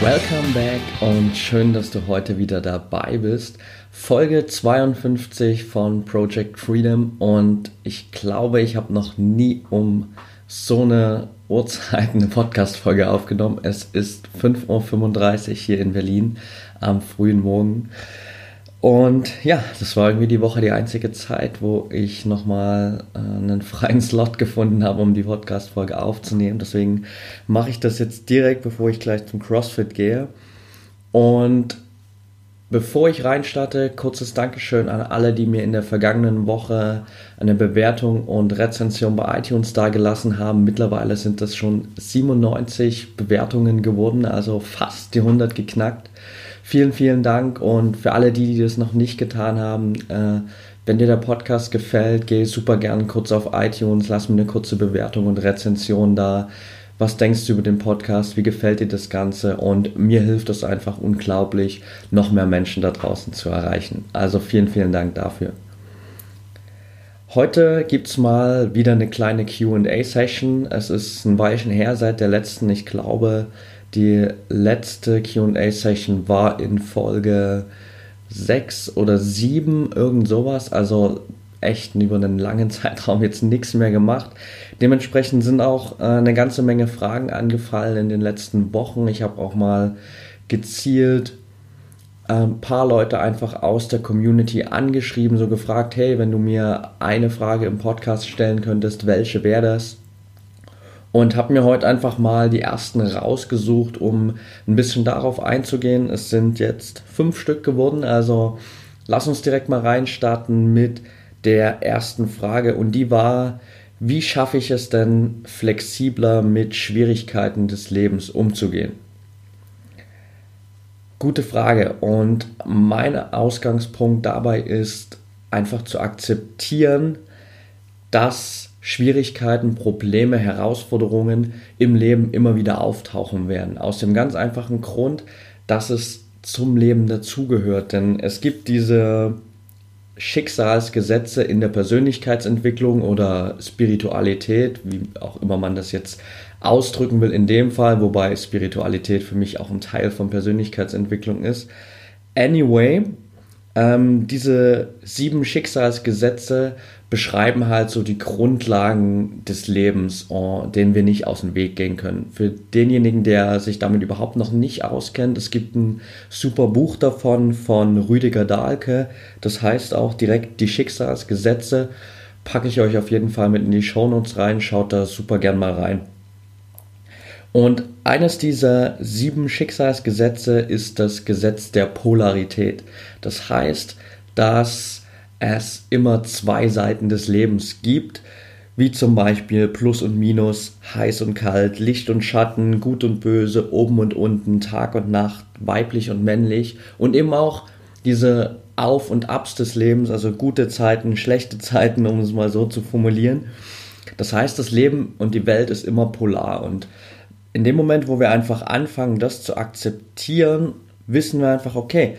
Welcome back und schön, dass du heute wieder dabei bist. Folge 52 von Project Freedom und ich glaube, ich habe noch nie um so eine Uhrzeit eine Podcast-Folge aufgenommen. Es ist 5.35 Uhr hier in Berlin am frühen Morgen. Und ja, das war irgendwie die Woche die einzige Zeit, wo ich nochmal äh, einen freien Slot gefunden habe, um die Podcast-Folge aufzunehmen. Deswegen mache ich das jetzt direkt, bevor ich gleich zum CrossFit gehe. Und bevor ich reinstarte, kurzes Dankeschön an alle, die mir in der vergangenen Woche eine Bewertung und Rezension bei iTunes dagelassen haben. Mittlerweile sind das schon 97 Bewertungen geworden, also fast die 100 geknackt. Vielen, vielen Dank und für alle die, die das noch nicht getan haben, äh, wenn dir der Podcast gefällt, geh super gern kurz auf iTunes, lass mir eine kurze Bewertung und Rezension da. Was denkst du über den Podcast? Wie gefällt dir das Ganze? Und mir hilft es einfach unglaublich, noch mehr Menschen da draußen zu erreichen. Also vielen, vielen Dank dafür. Heute gibt es mal wieder eine kleine QA-Session. Es ist ein Weilchen her seit der letzten, ich glaube, die letzte QA-Session war in Folge 6 oder 7, irgend sowas. Also echt über einen langen Zeitraum jetzt nichts mehr gemacht. Dementsprechend sind auch äh, eine ganze Menge Fragen angefallen in den letzten Wochen. Ich habe auch mal gezielt ein ähm, paar Leute einfach aus der Community angeschrieben, so gefragt, hey, wenn du mir eine Frage im Podcast stellen könntest, welche wäre das? und habe mir heute einfach mal die ersten rausgesucht, um ein bisschen darauf einzugehen. Es sind jetzt fünf Stück geworden, also lass uns direkt mal reinstarten mit der ersten Frage und die war, wie schaffe ich es denn flexibler mit Schwierigkeiten des Lebens umzugehen? Gute Frage und mein Ausgangspunkt dabei ist einfach zu akzeptieren, dass Schwierigkeiten, Probleme, Herausforderungen im Leben immer wieder auftauchen werden. Aus dem ganz einfachen Grund, dass es zum Leben dazugehört. Denn es gibt diese Schicksalsgesetze in der Persönlichkeitsentwicklung oder Spiritualität, wie auch immer man das jetzt ausdrücken will in dem Fall, wobei Spiritualität für mich auch ein Teil von Persönlichkeitsentwicklung ist. Anyway, ähm, diese sieben Schicksalsgesetze beschreiben halt so die Grundlagen des Lebens, oh, denen wir nicht aus dem Weg gehen können. Für denjenigen, der sich damit überhaupt noch nicht auskennt, es gibt ein super Buch davon von Rüdiger Dahlke, das heißt auch direkt die Schicksalsgesetze, packe ich euch auf jeden Fall mit in die Shownotes rein, schaut da super gern mal rein. Und eines dieser sieben Schicksalsgesetze ist das Gesetz der Polarität. Das heißt, dass es immer zwei Seiten des Lebens gibt, wie zum Beispiel Plus und Minus, heiß und kalt, Licht und Schatten, gut und böse, oben und unten, Tag und Nacht, weiblich und männlich und eben auch diese Auf und Abs des Lebens, also gute Zeiten, schlechte Zeiten, um es mal so zu formulieren. Das heißt, das Leben und die Welt ist immer polar und in dem Moment, wo wir einfach anfangen, das zu akzeptieren, wissen wir einfach, okay,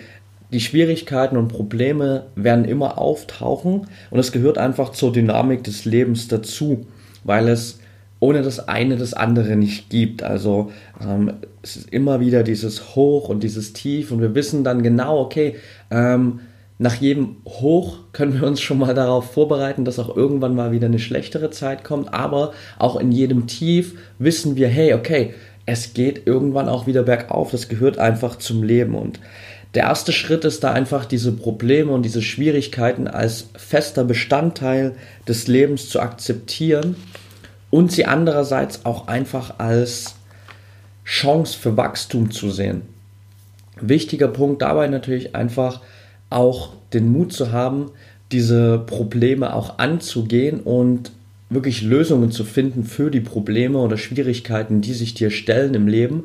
die Schwierigkeiten und Probleme werden immer auftauchen und es gehört einfach zur Dynamik des Lebens dazu, weil es ohne das eine das andere nicht gibt. Also ähm, es ist immer wieder dieses Hoch und dieses Tief und wir wissen dann genau, okay, ähm, nach jedem Hoch können wir uns schon mal darauf vorbereiten, dass auch irgendwann mal wieder eine schlechtere Zeit kommt, aber auch in jedem Tief wissen wir, hey, okay, es geht irgendwann auch wieder bergauf, das gehört einfach zum Leben. Und der erste Schritt ist da einfach diese Probleme und diese Schwierigkeiten als fester Bestandteil des Lebens zu akzeptieren und sie andererseits auch einfach als Chance für Wachstum zu sehen. Wichtiger Punkt dabei natürlich einfach auch den Mut zu haben, diese Probleme auch anzugehen und wirklich Lösungen zu finden für die Probleme oder Schwierigkeiten, die sich dir stellen im Leben,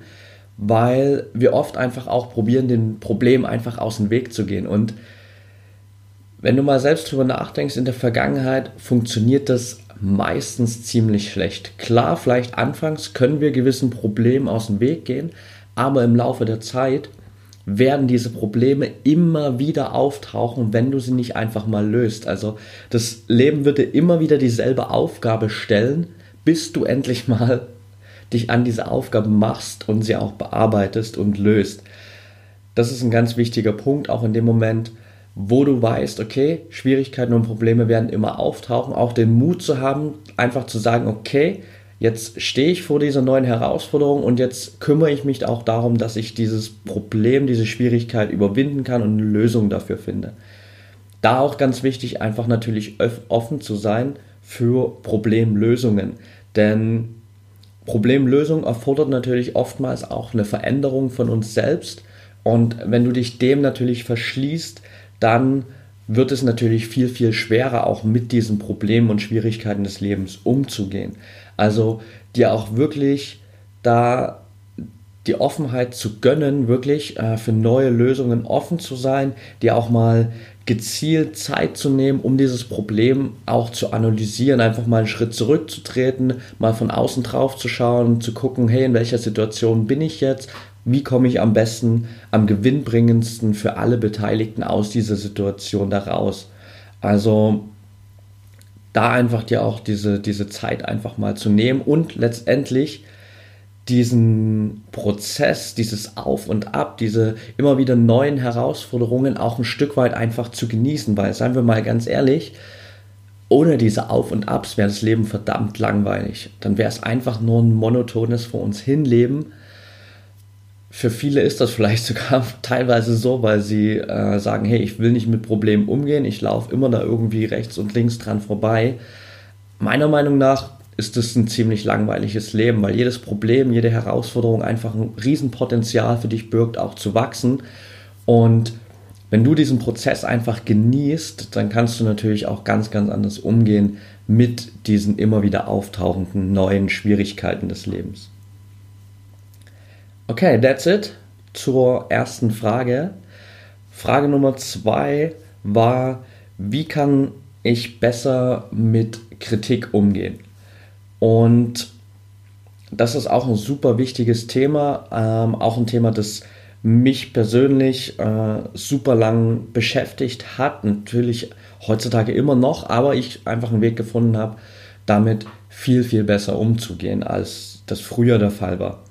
weil wir oft einfach auch probieren, dem Problem einfach aus dem Weg zu gehen. Und wenn du mal selbst drüber nachdenkst, in der Vergangenheit funktioniert das meistens ziemlich schlecht. Klar, vielleicht anfangs können wir gewissen Problemen aus dem Weg gehen, aber im Laufe der Zeit werden diese Probleme immer wieder auftauchen, wenn du sie nicht einfach mal löst. Also das Leben wird dir immer wieder dieselbe Aufgabe stellen, bis du endlich mal dich an diese Aufgabe machst und sie auch bearbeitest und löst. Das ist ein ganz wichtiger Punkt, auch in dem Moment, wo du weißt, okay, Schwierigkeiten und Probleme werden immer auftauchen, auch den Mut zu haben, einfach zu sagen, okay, jetzt stehe ich vor dieser neuen Herausforderung und jetzt kümmere ich mich auch darum, dass ich dieses Problem, diese Schwierigkeit überwinden kann und eine Lösung dafür finde. Da auch ganz wichtig, einfach natürlich offen zu sein für Problemlösungen. Denn Problemlösung erfordert natürlich oftmals auch eine Veränderung von uns selbst. Und wenn du dich dem natürlich verschließt, dann wird es natürlich viel, viel schwerer, auch mit diesen Problemen und Schwierigkeiten des Lebens umzugehen. Also dir auch wirklich da die Offenheit zu gönnen, wirklich äh, für neue Lösungen offen zu sein, dir auch mal gezielt Zeit zu nehmen, um dieses Problem auch zu analysieren, einfach mal einen Schritt zurückzutreten, mal von außen drauf zu schauen, zu gucken, hey, in welcher Situation bin ich jetzt? Wie komme ich am besten, am gewinnbringendsten für alle Beteiligten aus dieser Situation da raus? Also da einfach dir auch diese, diese Zeit einfach mal zu nehmen und letztendlich diesen Prozess, dieses Auf und Ab, diese immer wieder neuen Herausforderungen auch ein Stück weit einfach zu genießen, weil, seien wir mal ganz ehrlich, ohne diese Auf und Abs wäre das Leben verdammt langweilig. Dann wäre es einfach nur ein monotones vor uns hinleben. Für viele ist das vielleicht sogar teilweise so, weil sie äh, sagen, hey, ich will nicht mit Problemen umgehen, ich laufe immer da irgendwie rechts und links dran vorbei. Meiner Meinung nach ist es ein ziemlich langweiliges Leben, weil jedes Problem, jede Herausforderung einfach ein Riesenpotenzial für dich birgt, auch zu wachsen. Und wenn du diesen Prozess einfach genießt, dann kannst du natürlich auch ganz, ganz anders umgehen mit diesen immer wieder auftauchenden neuen Schwierigkeiten des Lebens. Okay, that's it zur ersten Frage. Frage Nummer zwei war, wie kann ich besser mit Kritik umgehen? Und das ist auch ein super wichtiges Thema, ähm, auch ein Thema, das mich persönlich äh, super lang beschäftigt hat. Natürlich heutzutage immer noch, aber ich einfach einen Weg gefunden habe, damit viel, viel besser umzugehen, als das früher der Fall war.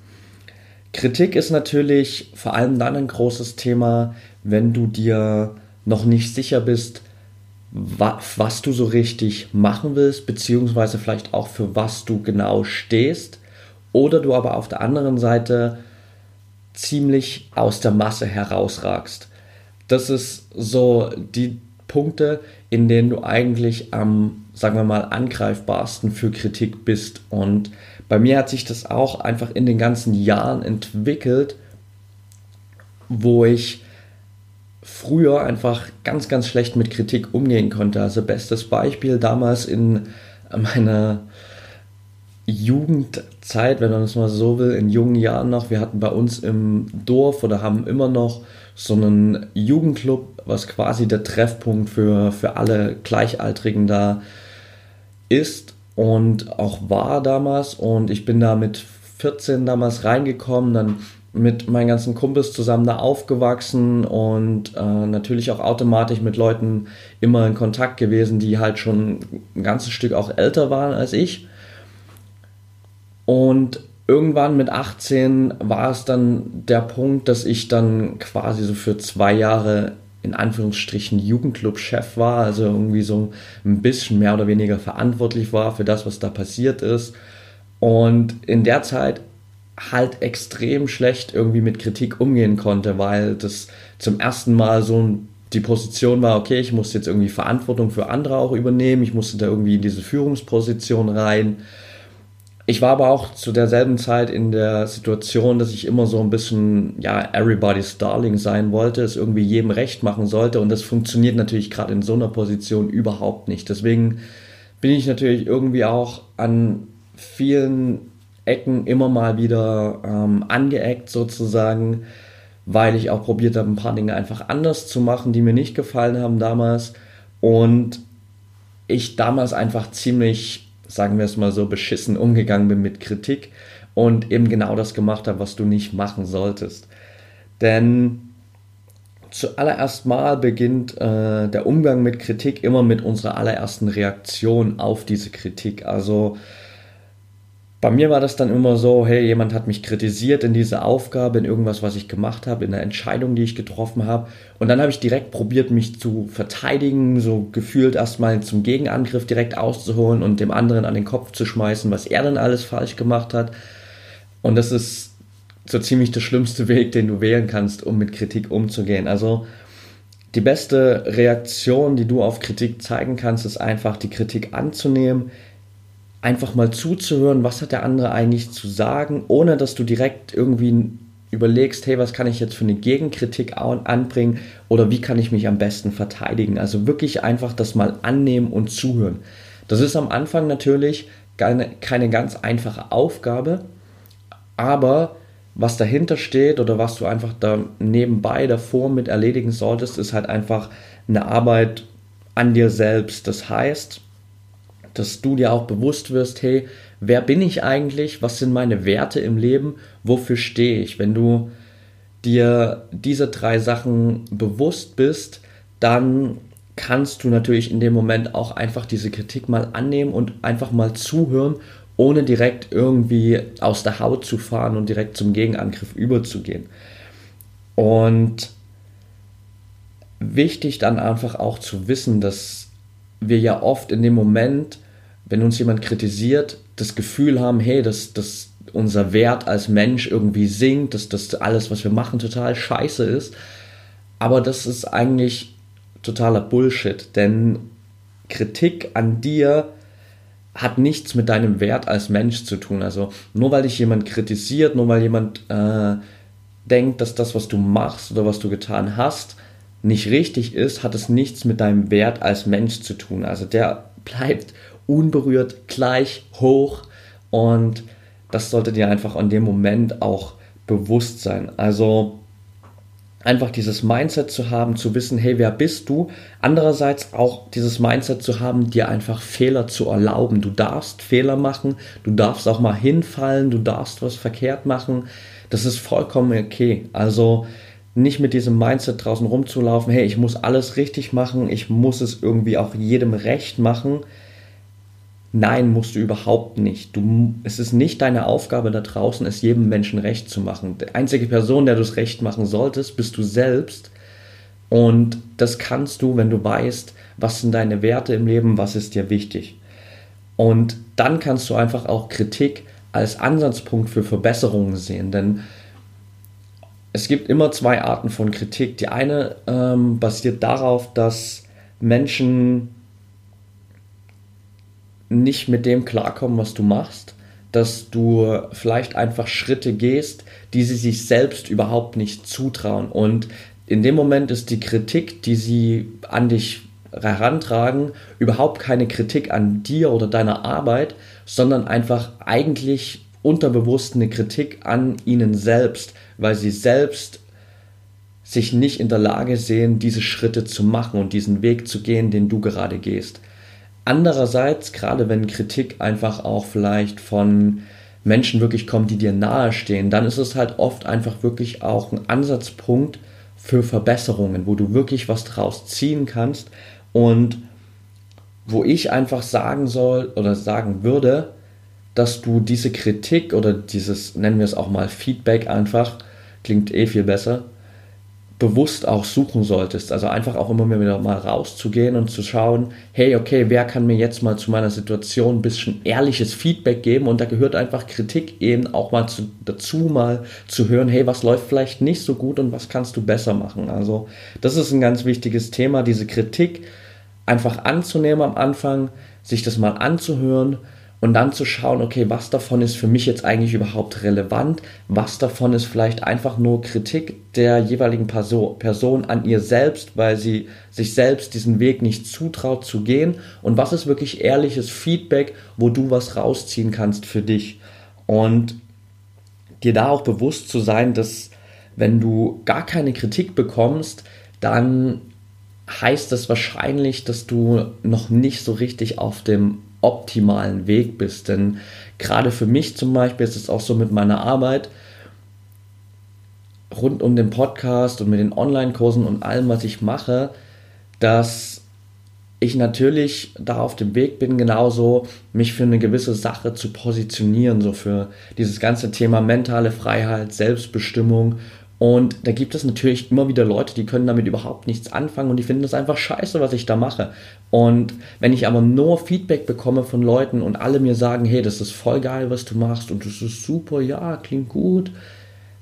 Kritik ist natürlich vor allem dann ein großes Thema, wenn du dir noch nicht sicher bist, was du so richtig machen willst, beziehungsweise vielleicht auch für was du genau stehst, oder du aber auf der anderen Seite ziemlich aus der Masse herausragst. Das ist so die Punkte, in denen du eigentlich am, sagen wir mal, angreifbarsten für Kritik bist. Und bei mir hat sich das auch einfach in den ganzen Jahren entwickelt, wo ich früher einfach ganz, ganz schlecht mit Kritik umgehen konnte. Also bestes Beispiel damals in meiner Jugendzeit, wenn man das mal so will, in jungen Jahren noch. Wir hatten bei uns im Dorf oder haben immer noch so einen Jugendclub, was quasi der Treffpunkt für, für alle Gleichaltrigen da ist und auch war damals. Und ich bin da mit 14 damals reingekommen, dann mit meinen ganzen Kumpels zusammen da aufgewachsen und äh, natürlich auch automatisch mit Leuten immer in Kontakt gewesen, die halt schon ein ganzes Stück auch älter waren als ich. Und irgendwann mit 18 war es dann der Punkt, dass ich dann quasi so für zwei Jahre in Anführungsstrichen Jugendclub-Chef war, also irgendwie so ein bisschen mehr oder weniger verantwortlich war für das, was da passiert ist. Und in der Zeit halt extrem schlecht irgendwie mit Kritik umgehen konnte, weil das zum ersten Mal so die Position war, okay, ich muss jetzt irgendwie Verantwortung für andere auch übernehmen, ich musste da irgendwie in diese Führungsposition rein. Ich war aber auch zu derselben Zeit in der Situation, dass ich immer so ein bisschen, ja, everybody's darling sein wollte, es irgendwie jedem recht machen sollte und das funktioniert natürlich gerade in so einer Position überhaupt nicht. Deswegen bin ich natürlich irgendwie auch an vielen Ecken immer mal wieder ähm, angeeckt sozusagen, weil ich auch probiert habe, ein paar Dinge einfach anders zu machen, die mir nicht gefallen haben damals. Und ich damals einfach ziemlich, sagen wir es mal so, beschissen umgegangen bin mit Kritik und eben genau das gemacht habe, was du nicht machen solltest. Denn zuallererst mal beginnt äh, der Umgang mit Kritik immer mit unserer allerersten Reaktion auf diese Kritik. Also bei mir war das dann immer so, hey, jemand hat mich kritisiert in dieser Aufgabe, in irgendwas, was ich gemacht habe, in der Entscheidung, die ich getroffen habe. Und dann habe ich direkt probiert, mich zu verteidigen, so gefühlt erstmal zum Gegenangriff direkt auszuholen und dem anderen an den Kopf zu schmeißen, was er dann alles falsch gemacht hat. Und das ist so ziemlich der schlimmste Weg, den du wählen kannst, um mit Kritik umzugehen. Also die beste Reaktion, die du auf Kritik zeigen kannst, ist einfach die Kritik anzunehmen, einfach mal zuzuhören, was hat der andere eigentlich zu sagen, ohne dass du direkt irgendwie überlegst, hey, was kann ich jetzt für eine Gegenkritik anbringen oder wie kann ich mich am besten verteidigen. Also wirklich einfach das mal annehmen und zuhören. Das ist am Anfang natürlich keine, keine ganz einfache Aufgabe, aber was dahinter steht oder was du einfach da nebenbei davor mit erledigen solltest, ist halt einfach eine Arbeit an dir selbst. Das heißt, dass du dir auch bewusst wirst, hey, wer bin ich eigentlich? Was sind meine Werte im Leben? Wofür stehe ich? Wenn du dir diese drei Sachen bewusst bist, dann kannst du natürlich in dem Moment auch einfach diese Kritik mal annehmen und einfach mal zuhören, ohne direkt irgendwie aus der Haut zu fahren und direkt zum Gegenangriff überzugehen. Und wichtig dann einfach auch zu wissen, dass wir ja oft in dem Moment wenn uns jemand kritisiert, das Gefühl haben, hey, dass, dass unser Wert als Mensch irgendwie sinkt, dass das alles, was wir machen, total scheiße ist. Aber das ist eigentlich totaler Bullshit, denn Kritik an dir hat nichts mit deinem Wert als Mensch zu tun. Also nur weil dich jemand kritisiert, nur weil jemand äh, denkt, dass das, was du machst oder was du getan hast, nicht richtig ist, hat es nichts mit deinem Wert als Mensch zu tun. Also der bleibt unberührt gleich hoch und das sollte dir einfach in dem Moment auch bewusst sein. Also einfach dieses Mindset zu haben, zu wissen, hey, wer bist du? Andererseits auch dieses Mindset zu haben, dir einfach Fehler zu erlauben. Du darfst Fehler machen, du darfst auch mal hinfallen, du darfst was verkehrt machen. Das ist vollkommen okay. Also nicht mit diesem Mindset draußen rumzulaufen, hey, ich muss alles richtig machen, ich muss es irgendwie auch jedem recht machen. Nein, musst du überhaupt nicht. Du, es ist nicht deine Aufgabe da draußen, es jedem Menschen recht zu machen. Die einzige Person, der du es recht machen solltest, bist du selbst. Und das kannst du, wenn du weißt, was sind deine Werte im Leben, was ist dir wichtig. Und dann kannst du einfach auch Kritik als Ansatzpunkt für Verbesserungen sehen. Denn es gibt immer zwei Arten von Kritik. Die eine ähm, basiert darauf, dass Menschen nicht mit dem klarkommen, was du machst, dass du vielleicht einfach Schritte gehst, die sie sich selbst überhaupt nicht zutrauen. Und in dem Moment ist die Kritik, die sie an dich herantragen, überhaupt keine Kritik an dir oder deiner Arbeit, sondern einfach eigentlich unterbewusst eine Kritik an ihnen selbst, weil sie selbst sich nicht in der Lage sehen, diese Schritte zu machen und diesen Weg zu gehen, den du gerade gehst. Andererseits, gerade wenn Kritik einfach auch vielleicht von Menschen wirklich kommt, die dir nahestehen, dann ist es halt oft einfach wirklich auch ein Ansatzpunkt für Verbesserungen, wo du wirklich was draus ziehen kannst. Und wo ich einfach sagen soll oder sagen würde, dass du diese Kritik oder dieses, nennen wir es auch mal Feedback einfach, klingt eh viel besser, bewusst auch suchen solltest. Also einfach auch immer wieder mal rauszugehen und zu schauen, hey, okay, wer kann mir jetzt mal zu meiner Situation ein bisschen ehrliches Feedback geben? Und da gehört einfach Kritik eben auch mal zu, dazu, mal zu hören, hey, was läuft vielleicht nicht so gut und was kannst du besser machen? Also das ist ein ganz wichtiges Thema, diese Kritik einfach anzunehmen am Anfang, sich das mal anzuhören und dann zu schauen, okay, was davon ist für mich jetzt eigentlich überhaupt relevant, was davon ist vielleicht einfach nur Kritik der jeweiligen Person, an ihr selbst, weil sie sich selbst diesen Weg nicht zutraut zu gehen und was ist wirklich ehrliches Feedback, wo du was rausziehen kannst für dich. Und dir da auch bewusst zu sein, dass wenn du gar keine Kritik bekommst, dann heißt das wahrscheinlich, dass du noch nicht so richtig auf dem optimalen Weg bist. Denn gerade für mich zum Beispiel ist es auch so mit meiner Arbeit rund um den Podcast und mit den Online-Kursen und allem, was ich mache, dass ich natürlich da auf dem Weg bin, genauso mich für eine gewisse Sache zu positionieren, so für dieses ganze Thema mentale Freiheit, Selbstbestimmung. Und da gibt es natürlich immer wieder Leute, die können damit überhaupt nichts anfangen und die finden das einfach scheiße, was ich da mache. Und wenn ich aber nur Feedback bekomme von Leuten und alle mir sagen, hey, das ist voll geil, was du machst und das ist super, ja, klingt gut,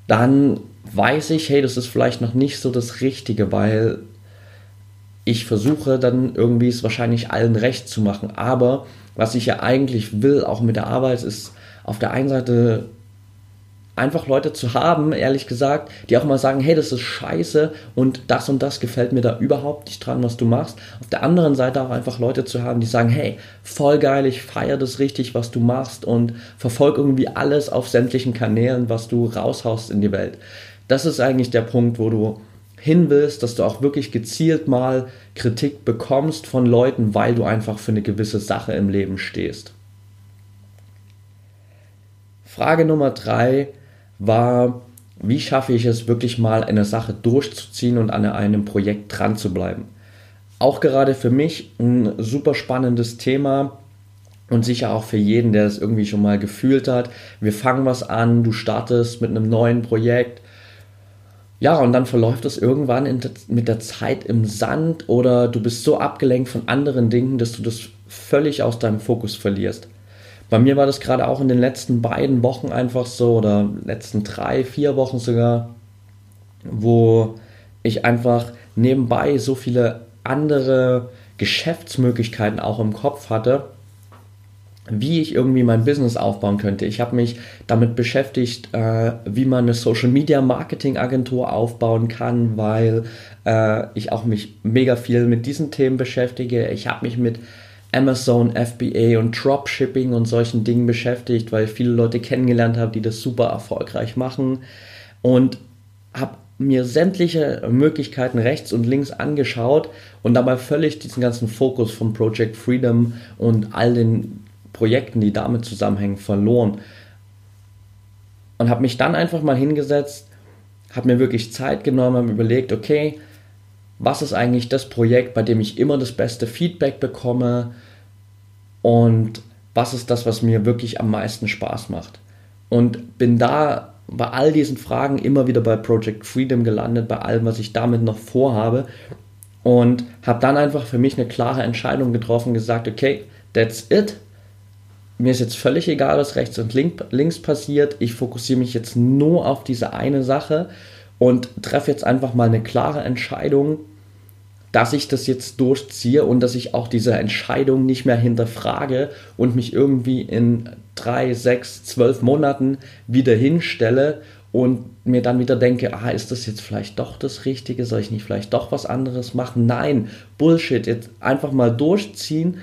dann weiß ich, hey, das ist vielleicht noch nicht so das Richtige, weil ich versuche dann irgendwie es wahrscheinlich allen recht zu machen. Aber was ich ja eigentlich will, auch mit der Arbeit, ist auf der einen Seite einfach Leute zu haben, ehrlich gesagt, die auch mal sagen, hey, das ist scheiße und das und das gefällt mir da überhaupt nicht dran, was du machst. Auf der anderen Seite auch einfach Leute zu haben, die sagen, hey, voll geil, ich feiere das richtig, was du machst und verfolge irgendwie alles auf sämtlichen Kanälen, was du raushaust in die Welt. Das ist eigentlich der Punkt, wo du hin willst, dass du auch wirklich gezielt mal Kritik bekommst von Leuten, weil du einfach für eine gewisse Sache im Leben stehst. Frage Nummer drei war, wie schaffe ich es wirklich mal eine Sache durchzuziehen und an einem Projekt dran zu bleiben? Auch gerade für mich ein super spannendes Thema und sicher auch für jeden, der es irgendwie schon mal gefühlt hat. Wir fangen was an, du startest mit einem neuen Projekt ja, und dann verläuft es irgendwann in, mit der Zeit im Sand oder du bist so abgelenkt von anderen Dingen, dass du das völlig aus deinem Fokus verlierst. Bei mir war das gerade auch in den letzten beiden Wochen einfach so oder letzten drei, vier Wochen sogar, wo ich einfach nebenbei so viele andere Geschäftsmöglichkeiten auch im Kopf hatte wie ich irgendwie mein Business aufbauen könnte. Ich habe mich damit beschäftigt, äh, wie man eine Social Media Marketing Agentur aufbauen kann, weil äh, ich auch mich mega viel mit diesen Themen beschäftige. Ich habe mich mit Amazon, FBA und Dropshipping und solchen Dingen beschäftigt, weil ich viele Leute kennengelernt habe, die das super erfolgreich machen und habe mir sämtliche Möglichkeiten rechts und links angeschaut und dabei völlig diesen ganzen Fokus von Project Freedom und all den Projekten, die damit zusammenhängen, verloren. Und habe mich dann einfach mal hingesetzt, habe mir wirklich Zeit genommen, habe überlegt, okay, was ist eigentlich das Projekt, bei dem ich immer das beste Feedback bekomme und was ist das, was mir wirklich am meisten Spaß macht. Und bin da bei all diesen Fragen immer wieder bei Project Freedom gelandet, bei allem, was ich damit noch vorhabe und habe dann einfach für mich eine klare Entscheidung getroffen, gesagt, okay, that's it, mir ist jetzt völlig egal, was rechts und links passiert. Ich fokussiere mich jetzt nur auf diese eine Sache und treffe jetzt einfach mal eine klare Entscheidung, dass ich das jetzt durchziehe und dass ich auch diese Entscheidung nicht mehr hinterfrage und mich irgendwie in drei, sechs, zwölf Monaten wieder hinstelle und mir dann wieder denke, ah, ist das jetzt vielleicht doch das Richtige? Soll ich nicht vielleicht doch was anderes machen? Nein, Bullshit, jetzt einfach mal durchziehen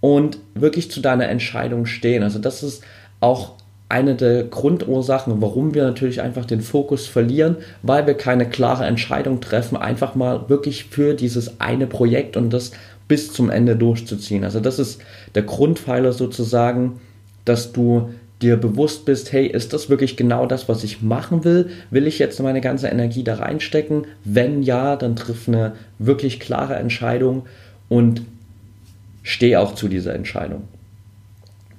und wirklich zu deiner Entscheidung stehen. Also das ist auch eine der Grundursachen, warum wir natürlich einfach den Fokus verlieren, weil wir keine klare Entscheidung treffen, einfach mal wirklich für dieses eine Projekt und das bis zum Ende durchzuziehen. Also das ist der Grundpfeiler sozusagen, dass du dir bewusst bist, hey, ist das wirklich genau das, was ich machen will? Will ich jetzt meine ganze Energie da reinstecken? Wenn ja, dann triff eine wirklich klare Entscheidung und stehe auch zu dieser Entscheidung.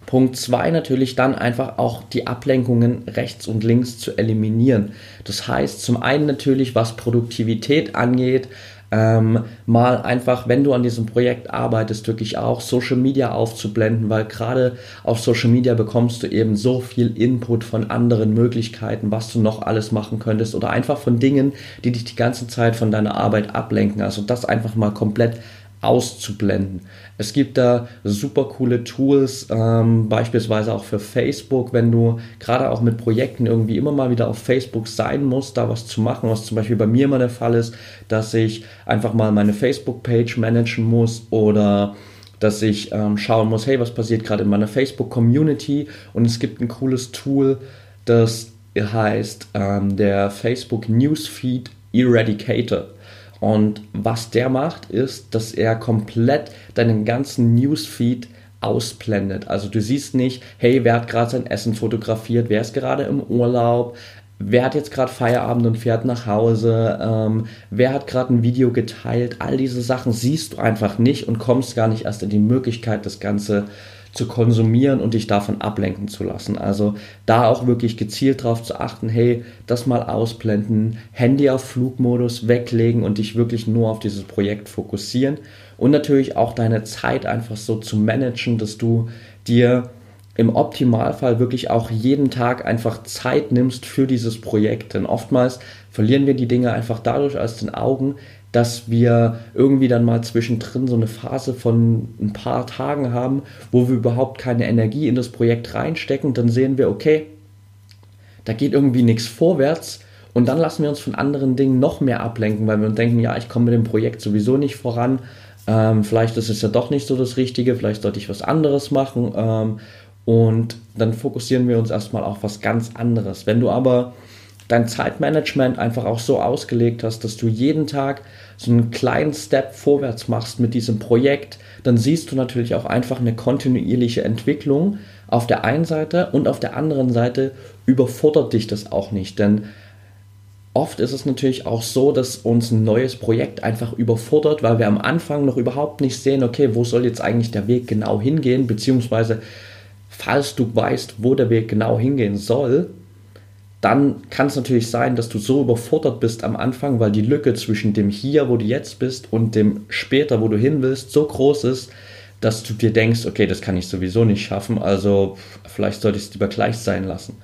Punkt 2 natürlich dann einfach auch die Ablenkungen rechts und links zu eliminieren. Das heißt zum einen natürlich, was Produktivität angeht, ähm, mal einfach, wenn du an diesem Projekt arbeitest, wirklich auch Social Media aufzublenden, weil gerade auf Social Media bekommst du eben so viel Input von anderen Möglichkeiten, was du noch alles machen könntest oder einfach von Dingen, die dich die ganze Zeit von deiner Arbeit ablenken. Also das einfach mal komplett auszublenden. Es gibt da super coole Tools, ähm, beispielsweise auch für Facebook, wenn du gerade auch mit Projekten irgendwie immer mal wieder auf Facebook sein musst, da was zu machen, was zum Beispiel bei mir immer der Fall ist, dass ich einfach mal meine Facebook-Page managen muss oder dass ich ähm, schauen muss, hey, was passiert gerade in meiner Facebook-Community und es gibt ein cooles Tool, das heißt ähm, der Facebook Newsfeed Eradicator. Und was der macht, ist, dass er komplett deinen ganzen Newsfeed ausblendet. Also du siehst nicht, hey, wer hat gerade sein Essen fotografiert, wer ist gerade im Urlaub, wer hat jetzt gerade Feierabend und fährt nach Hause, ähm, wer hat gerade ein Video geteilt, all diese Sachen siehst du einfach nicht und kommst gar nicht erst in die Möglichkeit, das Ganze zu konsumieren und dich davon ablenken zu lassen. Also da auch wirklich gezielt darauf zu achten, hey, das mal ausblenden, Handy auf Flugmodus weglegen und dich wirklich nur auf dieses Projekt fokussieren und natürlich auch deine Zeit einfach so zu managen, dass du dir im Optimalfall wirklich auch jeden Tag einfach Zeit nimmst für dieses Projekt. Denn oftmals verlieren wir die Dinge einfach dadurch aus den Augen, dass wir irgendwie dann mal zwischendrin so eine Phase von ein paar Tagen haben, wo wir überhaupt keine Energie in das Projekt reinstecken. Dann sehen wir, okay, da geht irgendwie nichts vorwärts. Und dann lassen wir uns von anderen Dingen noch mehr ablenken, weil wir denken, ja, ich komme mit dem Projekt sowieso nicht voran. Ähm, vielleicht ist es ja doch nicht so das Richtige, vielleicht sollte ich was anderes machen. Ähm, und dann fokussieren wir uns erstmal auf was ganz anderes. Wenn du aber dein Zeitmanagement einfach auch so ausgelegt hast, dass du jeden Tag so einen kleinen Step vorwärts machst mit diesem Projekt, dann siehst du natürlich auch einfach eine kontinuierliche Entwicklung auf der einen Seite und auf der anderen Seite überfordert dich das auch nicht, denn oft ist es natürlich auch so, dass uns ein neues Projekt einfach überfordert, weil wir am Anfang noch überhaupt nicht sehen, okay, wo soll jetzt eigentlich der Weg genau hingehen, beziehungsweise falls du weißt, wo der Weg genau hingehen soll, dann kann es natürlich sein, dass du so überfordert bist am Anfang, weil die Lücke zwischen dem hier, wo du jetzt bist, und dem später, wo du hin willst, so groß ist, dass du dir denkst, okay, das kann ich sowieso nicht schaffen, also vielleicht sollte ich es lieber gleich sein lassen.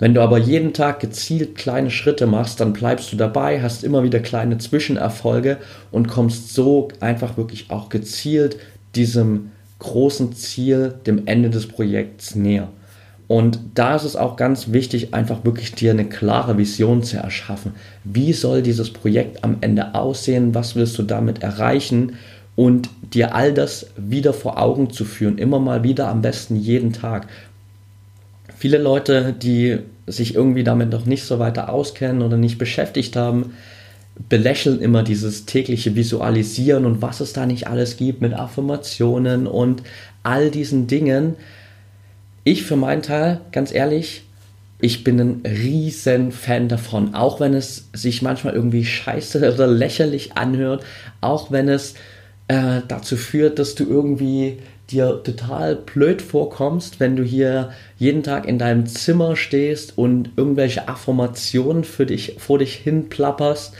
Wenn du aber jeden Tag gezielt kleine Schritte machst, dann bleibst du dabei, hast immer wieder kleine Zwischenerfolge und kommst so einfach wirklich auch gezielt diesem großen Ziel, dem Ende des Projekts näher. Und da ist es auch ganz wichtig, einfach wirklich dir eine klare Vision zu erschaffen. Wie soll dieses Projekt am Ende aussehen? Was willst du damit erreichen? Und dir all das wieder vor Augen zu führen, immer mal wieder, am besten jeden Tag. Viele Leute, die sich irgendwie damit noch nicht so weiter auskennen oder nicht beschäftigt haben, belächeln immer dieses tägliche Visualisieren und was es da nicht alles gibt mit Affirmationen und all diesen Dingen. Ich für meinen Teil, ganz ehrlich, ich bin ein riesen Fan davon, auch wenn es sich manchmal irgendwie scheiße oder lächerlich anhört, auch wenn es äh, dazu führt, dass du irgendwie dir total blöd vorkommst, wenn du hier jeden Tag in deinem Zimmer stehst und irgendwelche Affirmationen für dich vor dich hin plapperst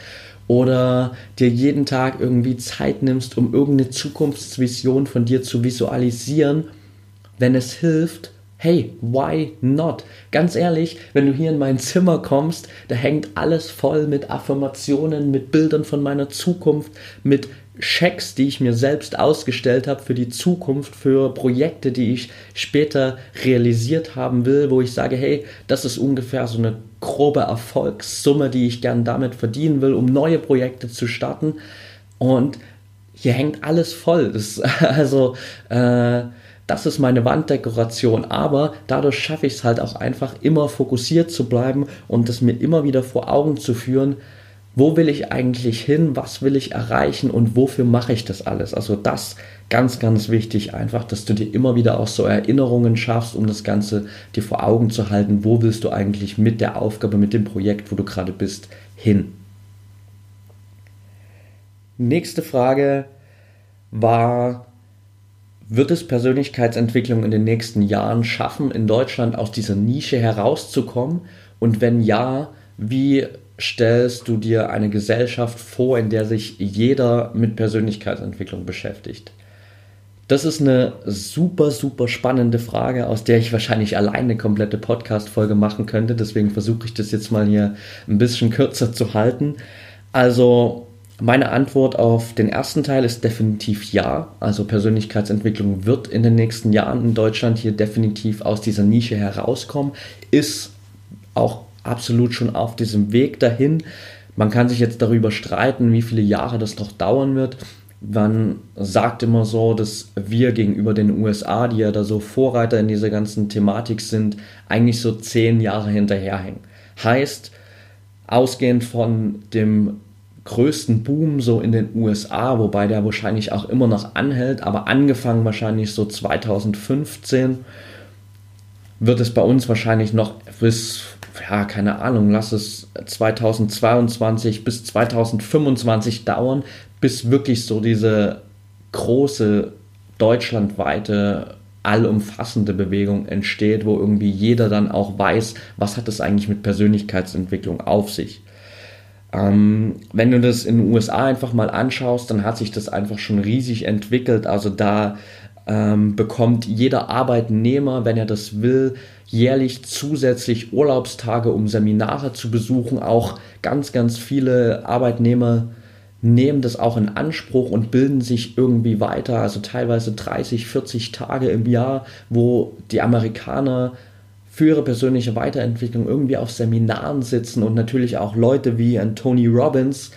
oder dir jeden Tag irgendwie Zeit nimmst, um irgendeine Zukunftsvision von dir zu visualisieren, wenn es hilft, hey, why not? Ganz ehrlich, wenn du hier in mein Zimmer kommst, da hängt alles voll mit Affirmationen, mit Bildern von meiner Zukunft, mit Schecks, die ich mir selbst ausgestellt habe für die Zukunft, für Projekte, die ich später realisiert haben will, wo ich sage, hey, das ist ungefähr so eine grobe Erfolgssumme, die ich gern damit verdienen will, um neue Projekte zu starten. Und hier hängt alles voll. Das, also, äh, das ist meine Wanddekoration, aber dadurch schaffe ich es halt auch einfach immer fokussiert zu bleiben und das mir immer wieder vor Augen zu führen, wo will ich eigentlich hin, was will ich erreichen und wofür mache ich das alles. Also das ganz, ganz wichtig einfach, dass du dir immer wieder auch so Erinnerungen schaffst, um das Ganze dir vor Augen zu halten, wo willst du eigentlich mit der Aufgabe, mit dem Projekt, wo du gerade bist, hin. Nächste Frage war, wird es Persönlichkeitsentwicklung in den nächsten Jahren schaffen, in Deutschland aus dieser Nische herauszukommen? Und wenn ja, wie stellst du dir eine Gesellschaft vor, in der sich jeder mit Persönlichkeitsentwicklung beschäftigt? Das ist eine super, super spannende Frage, aus der ich wahrscheinlich alleine eine komplette Podcast-Folge machen könnte. Deswegen versuche ich das jetzt mal hier ein bisschen kürzer zu halten. Also, meine Antwort auf den ersten Teil ist definitiv ja. Also Persönlichkeitsentwicklung wird in den nächsten Jahren in Deutschland hier definitiv aus dieser Nische herauskommen. Ist auch absolut schon auf diesem Weg dahin. Man kann sich jetzt darüber streiten, wie viele Jahre das noch dauern wird. man sagt immer so, dass wir gegenüber den USA, die ja da so Vorreiter in dieser ganzen Thematik sind, eigentlich so zehn Jahre hinterherhängen. Heißt, ausgehend von dem größten Boom so in den USA, wobei der wahrscheinlich auch immer noch anhält, aber angefangen wahrscheinlich so 2015, wird es bei uns wahrscheinlich noch bis, ja, keine Ahnung, lass es 2022 bis 2025 dauern, bis wirklich so diese große deutschlandweite allumfassende Bewegung entsteht, wo irgendwie jeder dann auch weiß, was hat es eigentlich mit Persönlichkeitsentwicklung auf sich. Ähm, wenn du das in den USA einfach mal anschaust, dann hat sich das einfach schon riesig entwickelt. Also da ähm, bekommt jeder Arbeitnehmer, wenn er das will, jährlich zusätzlich Urlaubstage, um Seminare zu besuchen. Auch ganz, ganz viele Arbeitnehmer nehmen das auch in Anspruch und bilden sich irgendwie weiter. Also teilweise 30, 40 Tage im Jahr, wo die Amerikaner für ihre persönliche Weiterentwicklung irgendwie auf Seminaren sitzen und natürlich auch Leute wie ein Tony Robbins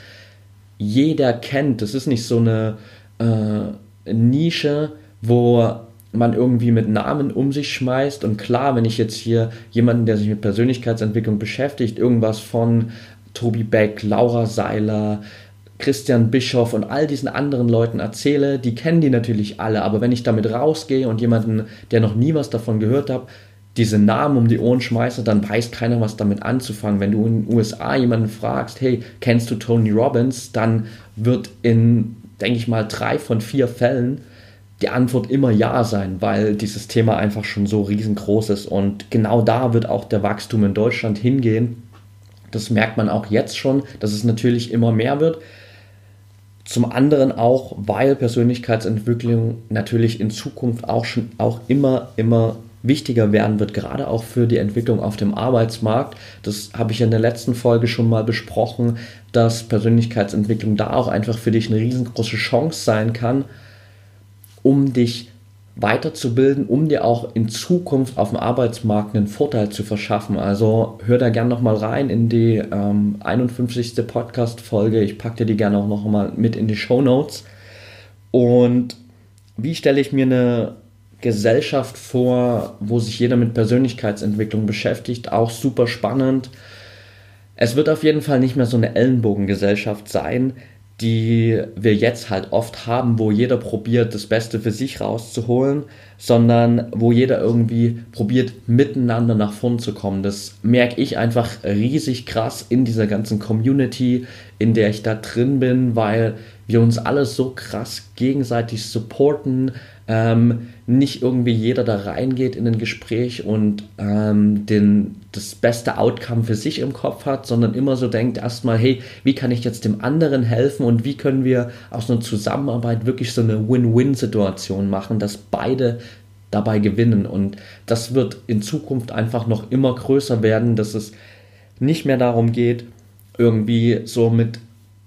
jeder kennt. Das ist nicht so eine äh, Nische, wo man irgendwie mit Namen um sich schmeißt. Und klar, wenn ich jetzt hier jemanden, der sich mit Persönlichkeitsentwicklung beschäftigt, irgendwas von Tobi Beck, Laura Seiler, Christian Bischoff und all diesen anderen Leuten erzähle, die kennen die natürlich alle. Aber wenn ich damit rausgehe und jemanden, der noch nie was davon gehört hat, diese Namen um die Ohren schmeiße, dann weiß keiner, was damit anzufangen. Wenn du in den USA jemanden fragst, hey, kennst du Tony Robbins, dann wird in, denke ich mal, drei von vier Fällen die Antwort immer ja sein, weil dieses Thema einfach schon so riesengroß ist. Und genau da wird auch der Wachstum in Deutschland hingehen. Das merkt man auch jetzt schon, dass es natürlich immer mehr wird. Zum anderen auch, weil Persönlichkeitsentwicklung natürlich in Zukunft auch schon auch immer, immer wichtiger werden wird, gerade auch für die Entwicklung auf dem Arbeitsmarkt. Das habe ich in der letzten Folge schon mal besprochen, dass Persönlichkeitsentwicklung da auch einfach für dich eine riesengroße Chance sein kann, um dich weiterzubilden, um dir auch in Zukunft auf dem Arbeitsmarkt einen Vorteil zu verschaffen. Also hör da gerne nochmal rein in die ähm, 51. Podcast-Folge. Ich packe dir die gerne auch nochmal mit in die Show Notes. Und wie stelle ich mir eine Gesellschaft vor, wo sich jeder mit Persönlichkeitsentwicklung beschäftigt. Auch super spannend. Es wird auf jeden Fall nicht mehr so eine Ellenbogengesellschaft sein, die wir jetzt halt oft haben, wo jeder probiert, das Beste für sich rauszuholen, sondern wo jeder irgendwie probiert, miteinander nach vorn zu kommen. Das merke ich einfach riesig krass in dieser ganzen Community, in der ich da drin bin, weil wir uns alle so krass gegenseitig supporten, ähm, nicht irgendwie jeder da reingeht in ein Gespräch und ähm, den, das beste Outcome für sich im Kopf hat, sondern immer so denkt erstmal, hey, wie kann ich jetzt dem anderen helfen und wie können wir aus einer Zusammenarbeit wirklich so eine Win-Win-Situation machen, dass beide dabei gewinnen. Und das wird in Zukunft einfach noch immer größer werden, dass es nicht mehr darum geht, irgendwie so mit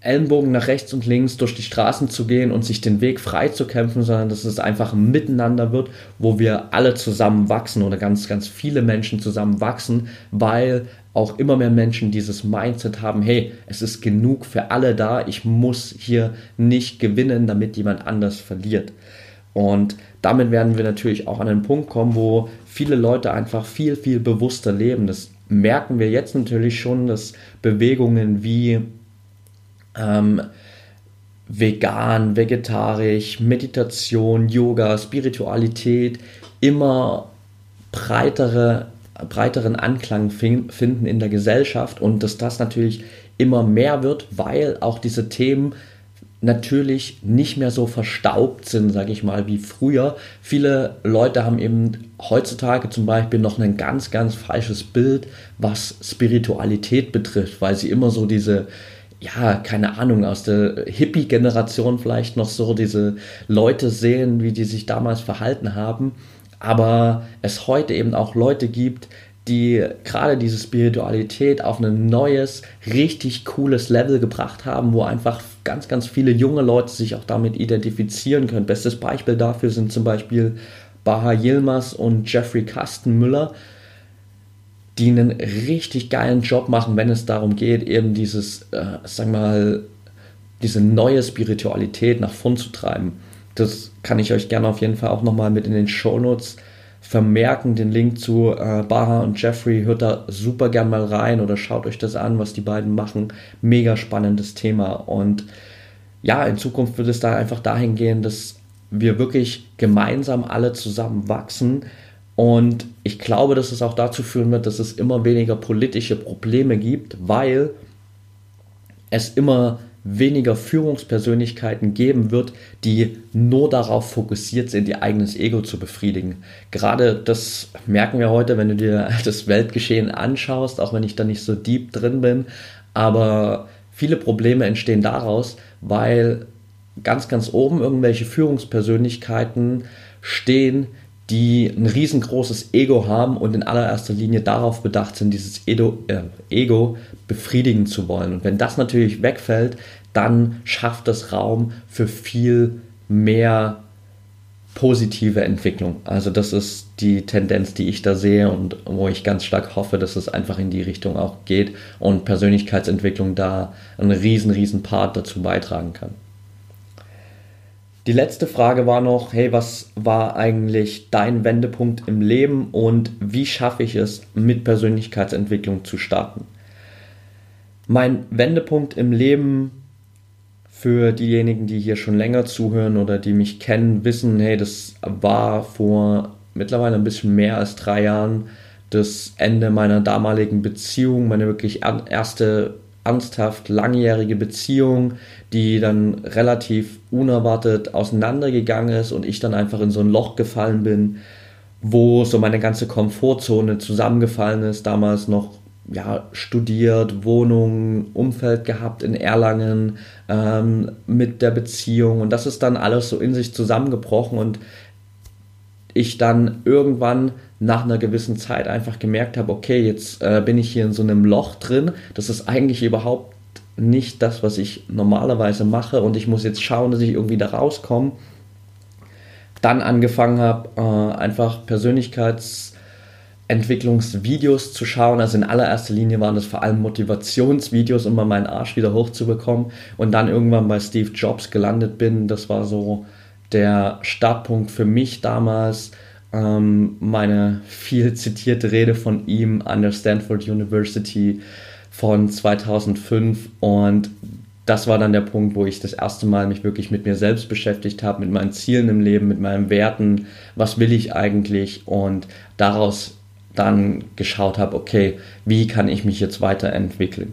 Ellenbogen nach rechts und links durch die Straßen zu gehen und sich den Weg frei zu kämpfen, sondern dass es einfach ein Miteinander wird, wo wir alle zusammen wachsen oder ganz, ganz viele Menschen zusammen wachsen, weil auch immer mehr Menschen dieses Mindset haben, hey, es ist genug für alle da, ich muss hier nicht gewinnen, damit jemand anders verliert. Und damit werden wir natürlich auch an den Punkt kommen, wo viele Leute einfach viel, viel bewusster leben. Das merken wir jetzt natürlich schon, dass Bewegungen wie ähm, vegan, vegetarisch, Meditation, Yoga, Spiritualität immer breitere, breiteren Anklang finden in der Gesellschaft und dass das natürlich immer mehr wird, weil auch diese Themen natürlich nicht mehr so verstaubt sind, sage ich mal, wie früher. Viele Leute haben eben heutzutage zum Beispiel noch ein ganz, ganz falsches Bild, was Spiritualität betrifft, weil sie immer so diese ja, keine Ahnung, aus der Hippie-Generation vielleicht noch so diese Leute sehen, wie die sich damals verhalten haben, aber es heute eben auch Leute gibt, die gerade diese Spiritualität auf ein neues, richtig cooles Level gebracht haben, wo einfach ganz, ganz viele junge Leute sich auch damit identifizieren können. Bestes Beispiel dafür sind zum Beispiel Baha Yilmaz und Jeffrey Kastenmüller, die einen richtig geilen Job machen, wenn es darum geht, eben dieses, äh, sag mal, diese neue Spiritualität nach vorn zu treiben. Das kann ich euch gerne auf jeden Fall auch nochmal mit in den Shownotes vermerken. Den Link zu äh, Baha und Jeffrey hört da super gern mal rein oder schaut euch das an, was die beiden machen. Mega spannendes Thema. Und ja, in Zukunft wird es da einfach dahin gehen, dass wir wirklich gemeinsam alle zusammen wachsen. Und ich glaube, dass es auch dazu führen wird, dass es immer weniger politische Probleme gibt, weil es immer weniger Führungspersönlichkeiten geben wird, die nur darauf fokussiert sind, ihr eigenes Ego zu befriedigen. Gerade das merken wir heute, wenn du dir das Weltgeschehen anschaust, auch wenn ich da nicht so deep drin bin, aber viele Probleme entstehen daraus, weil ganz, ganz oben irgendwelche Führungspersönlichkeiten stehen, die ein riesengroßes Ego haben und in allererster Linie darauf bedacht sind, dieses Ego, äh, Ego befriedigen zu wollen. Und wenn das natürlich wegfällt, dann schafft das Raum für viel mehr positive Entwicklung. Also das ist die Tendenz, die ich da sehe und wo ich ganz stark hoffe, dass es einfach in die Richtung auch geht und Persönlichkeitsentwicklung da einen riesen, riesen Part dazu beitragen kann. Die letzte Frage war noch, hey, was war eigentlich dein Wendepunkt im Leben und wie schaffe ich es, mit Persönlichkeitsentwicklung zu starten? Mein Wendepunkt im Leben für diejenigen, die hier schon länger zuhören oder die mich kennen, wissen, hey, das war vor mittlerweile ein bisschen mehr als drei Jahren das Ende meiner damaligen Beziehung, meine wirklich erste ernsthaft langjährige Beziehung, die dann relativ unerwartet auseinandergegangen ist und ich dann einfach in so ein Loch gefallen bin, wo so meine ganze Komfortzone zusammengefallen ist. Damals noch ja, studiert, Wohnung, Umfeld gehabt in Erlangen ähm, mit der Beziehung und das ist dann alles so in sich zusammengebrochen und ich dann irgendwann nach einer gewissen Zeit einfach gemerkt habe, okay, jetzt äh, bin ich hier in so einem Loch drin, das ist eigentlich überhaupt nicht das, was ich normalerweise mache und ich muss jetzt schauen, dass ich irgendwie da rauskomme. Dann angefangen habe, äh, einfach Persönlichkeitsentwicklungsvideos zu schauen. Also in allererster Linie waren das vor allem Motivationsvideos, um mal meinen Arsch wieder hochzubekommen. Und dann irgendwann bei Steve Jobs gelandet bin. Das war so der Startpunkt für mich damals ähm, meine viel zitierte Rede von ihm an der Stanford University von 2005 und das war dann der Punkt, wo ich das erste Mal mich wirklich mit mir selbst beschäftigt habe, mit meinen Zielen im Leben, mit meinen Werten, was will ich eigentlich und daraus dann geschaut habe, okay, wie kann ich mich jetzt weiterentwickeln?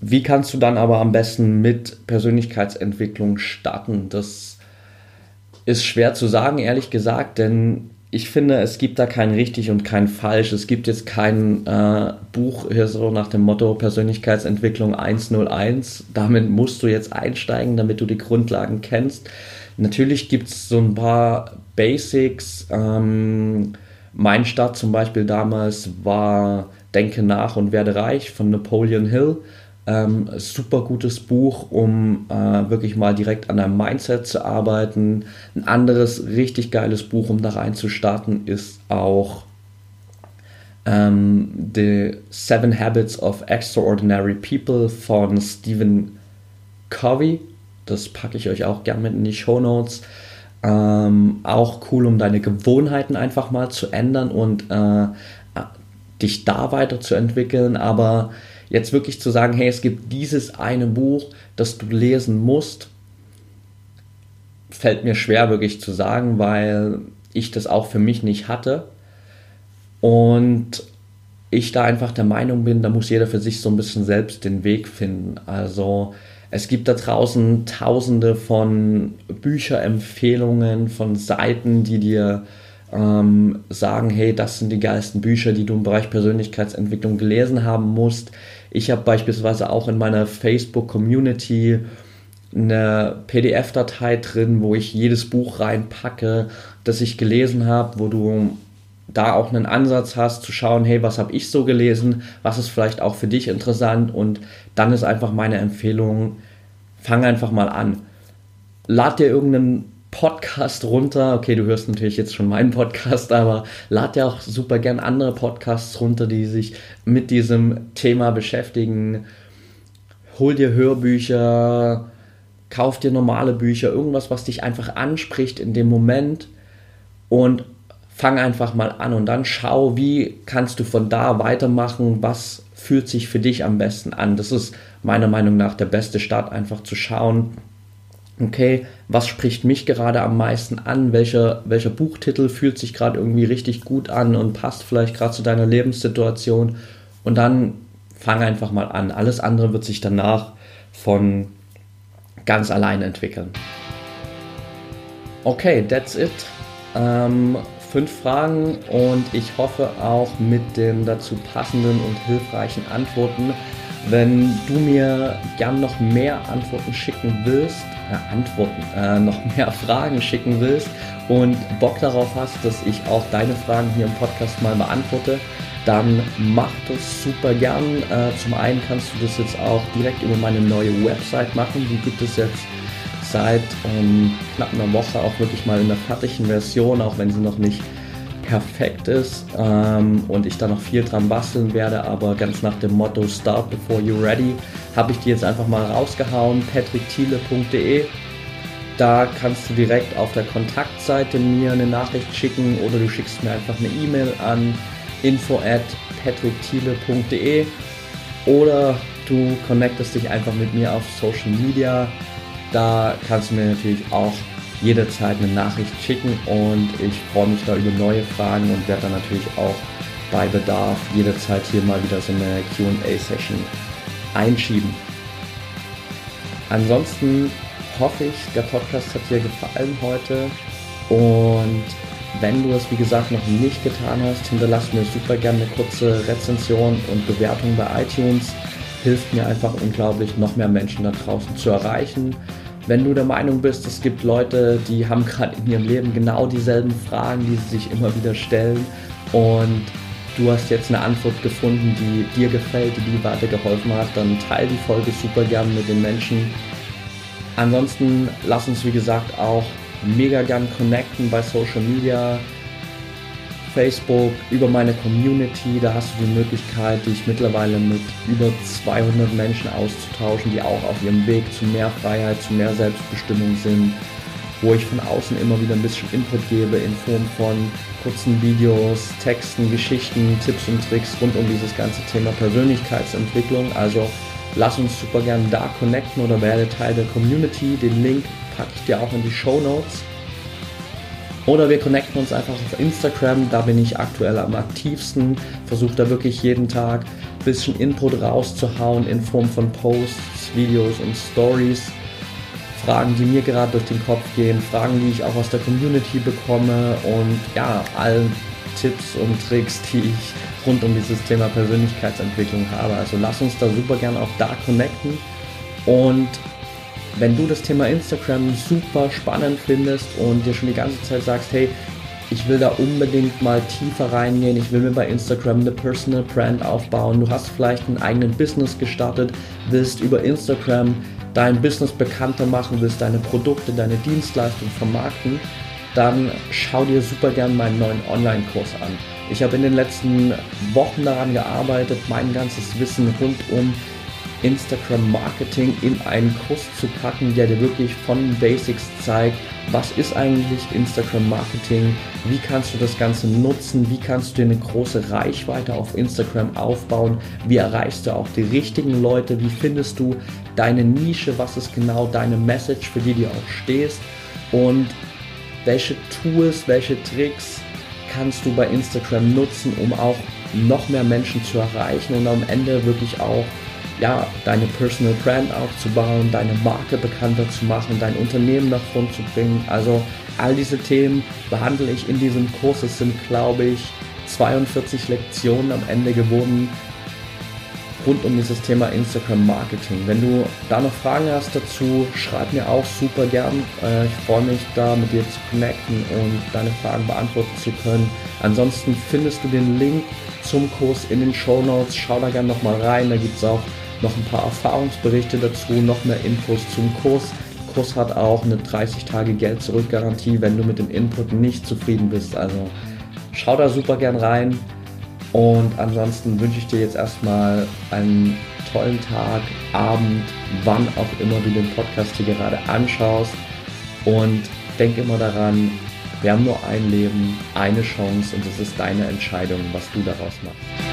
Wie kannst du dann aber am besten mit Persönlichkeitsentwicklung starten? Das ist schwer zu sagen, ehrlich gesagt, denn ich finde, es gibt da kein richtig und kein falsch. Es gibt jetzt kein äh, Buch hier so nach dem Motto Persönlichkeitsentwicklung 101. Damit musst du jetzt einsteigen, damit du die Grundlagen kennst. Natürlich gibt es so ein paar Basics. Ähm, mein Start zum Beispiel damals war Denke nach und werde reich von Napoleon Hill. Ähm, super gutes Buch, um äh, wirklich mal direkt an deinem Mindset zu arbeiten. Ein anderes richtig geiles Buch, um da reinzustarten, ist auch ähm, The Seven Habits of Extraordinary People von Stephen Covey. Das packe ich euch auch gerne mit in die Show Notes. Ähm, auch cool, um deine Gewohnheiten einfach mal zu ändern und äh, dich da weiterzuentwickeln. Aber jetzt wirklich zu sagen, hey, es gibt dieses eine Buch, das du lesen musst, fällt mir schwer wirklich zu sagen, weil ich das auch für mich nicht hatte. Und ich da einfach der Meinung bin, da muss jeder für sich so ein bisschen selbst den Weg finden. Also es gibt da draußen tausende von Bücherempfehlungen, von Seiten, die dir ähm, sagen, hey, das sind die geilsten Bücher, die du im Bereich Persönlichkeitsentwicklung gelesen haben musst. Ich habe beispielsweise auch in meiner Facebook-Community eine PDF-Datei drin, wo ich jedes Buch reinpacke, das ich gelesen habe, wo du da auch einen Ansatz hast zu schauen, hey, was habe ich so gelesen, was ist vielleicht auch für dich interessant und dann ist einfach meine Empfehlung, fang einfach mal an. Lad dir irgendeinen Podcast runter. Okay, du hörst natürlich jetzt schon meinen Podcast, aber lad dir auch super gern andere Podcasts runter, die sich mit diesem Thema beschäftigen. hol dir Hörbücher, kauf dir normale Bücher, irgendwas, was dich einfach anspricht in dem Moment und fang einfach mal an und dann schau, wie kannst du von da weitermachen, was fühlt sich für dich am besten an. Das ist meiner Meinung nach der beste Start, einfach zu schauen, okay, was spricht mich gerade am meisten an, welcher, welcher Buchtitel fühlt sich gerade irgendwie richtig gut an und passt vielleicht gerade zu deiner Lebenssituation und dann fang einfach mal an. Alles andere wird sich danach von ganz allein entwickeln. Okay, that's it. Ähm, fünf Fragen und ich hoffe auch mit den dazu passenden und hilfreichen Antworten. Wenn du mir gern noch mehr Antworten schicken willst, Antworten, äh, noch mehr Fragen schicken willst und Bock darauf hast, dass ich auch deine Fragen hier im Podcast mal beantworte, dann mach das super gern. Äh, zum einen kannst du das jetzt auch direkt über meine neue Website machen. Die gibt es jetzt seit ähm, knapp einer Woche auch wirklich mal in der fertigen Version, auch wenn sie noch nicht perfekt ist ähm, und ich da noch viel dran basteln werde, aber ganz nach dem Motto Start before you're ready habe ich die jetzt einfach mal rausgehauen, patrickthiele.de. Da kannst du direkt auf der Kontaktseite mir eine Nachricht schicken oder du schickst mir einfach eine E-Mail an info at patrickthiele.de oder du connectest dich einfach mit mir auf Social Media da kannst du mir natürlich auch jederzeit eine Nachricht schicken und ich freue mich da über neue Fragen und werde dann natürlich auch bei Bedarf jederzeit hier mal wieder so eine QA-Session einschieben. Ansonsten hoffe ich, der Podcast hat dir gefallen heute und wenn du es wie gesagt noch nicht getan hast, hinterlass mir super gerne eine kurze Rezension und Bewertung bei iTunes. Hilft mir einfach unglaublich, noch mehr Menschen da draußen zu erreichen. Wenn du der Meinung bist, es gibt Leute, die haben gerade in ihrem Leben genau dieselben Fragen, die sie sich immer wieder stellen und du hast jetzt eine Antwort gefunden, die dir gefällt, die dir weitergeholfen hat, dann teile die Folge super gern mit den Menschen. Ansonsten lass uns wie gesagt auch mega gern connecten bei Social Media. Facebook, über meine Community. Da hast du die Möglichkeit, dich mittlerweile mit über 200 Menschen auszutauschen, die auch auf ihrem Weg zu mehr Freiheit, zu mehr Selbstbestimmung sind, wo ich von außen immer wieder ein bisschen Input gebe in Form von kurzen Videos, Texten, Geschichten, Tipps und Tricks rund um dieses ganze Thema Persönlichkeitsentwicklung. Also lass uns super gerne da connecten oder werde Teil der Community. Den Link packe ich dir auch in die Show Notes. Oder wir connecten uns einfach auf Instagram, da bin ich aktuell am aktivsten, versuche da wirklich jeden Tag ein bisschen Input rauszuhauen in Form von Posts, Videos und Stories. Fragen, die mir gerade durch den Kopf gehen, Fragen, die ich auch aus der Community bekomme und ja, all Tipps und Tricks, die ich rund um dieses Thema Persönlichkeitsentwicklung habe. Also lass uns da super gerne auch da connecten und wenn du das Thema Instagram super spannend findest und dir schon die ganze Zeit sagst, hey, ich will da unbedingt mal tiefer reingehen, ich will mir bei Instagram eine Personal Brand aufbauen, du hast vielleicht einen eigenen Business gestartet, willst über Instagram dein Business bekannter machen, willst deine Produkte, deine Dienstleistungen vermarkten, dann schau dir super gern meinen neuen Online-Kurs an. Ich habe in den letzten Wochen daran gearbeitet, mein ganzes Wissen rund um Instagram Marketing in einen Kurs zu packen, der dir wirklich von Basics zeigt, was ist eigentlich Instagram Marketing, wie kannst du das Ganze nutzen, wie kannst du dir eine große Reichweite auf Instagram aufbauen, wie erreichst du auch die richtigen Leute, wie findest du deine Nische, was ist genau deine Message, für die du auch stehst und welche Tools, welche Tricks kannst du bei Instagram nutzen, um auch noch mehr Menschen zu erreichen und am Ende wirklich auch ja, deine Personal Brand aufzubauen, deine Marke bekannter zu machen, dein Unternehmen nach vorn zu bringen. Also all diese Themen behandle ich in diesem Kurs. Es sind, glaube ich, 42 Lektionen am Ende geworden rund um dieses Thema Instagram Marketing. Wenn du da noch Fragen hast dazu, schreib mir auch super gern. Äh, ich freue mich da mit dir zu connecten und deine Fragen beantworten zu können. Ansonsten findest du den Link zum Kurs in den Show Notes. Schau da gerne nochmal rein. Da gibt es auch noch ein paar Erfahrungsberichte dazu, noch mehr Infos zum Kurs. Der Kurs hat auch eine 30 Tage Geld zurück Garantie, wenn du mit dem Input nicht zufrieden bist. Also schau da super gern rein. Und ansonsten wünsche ich dir jetzt erstmal einen tollen Tag Abend, wann auch immer du den Podcast hier gerade anschaust. Und denk immer daran, wir haben nur ein Leben, eine Chance und es ist deine Entscheidung, was du daraus machst.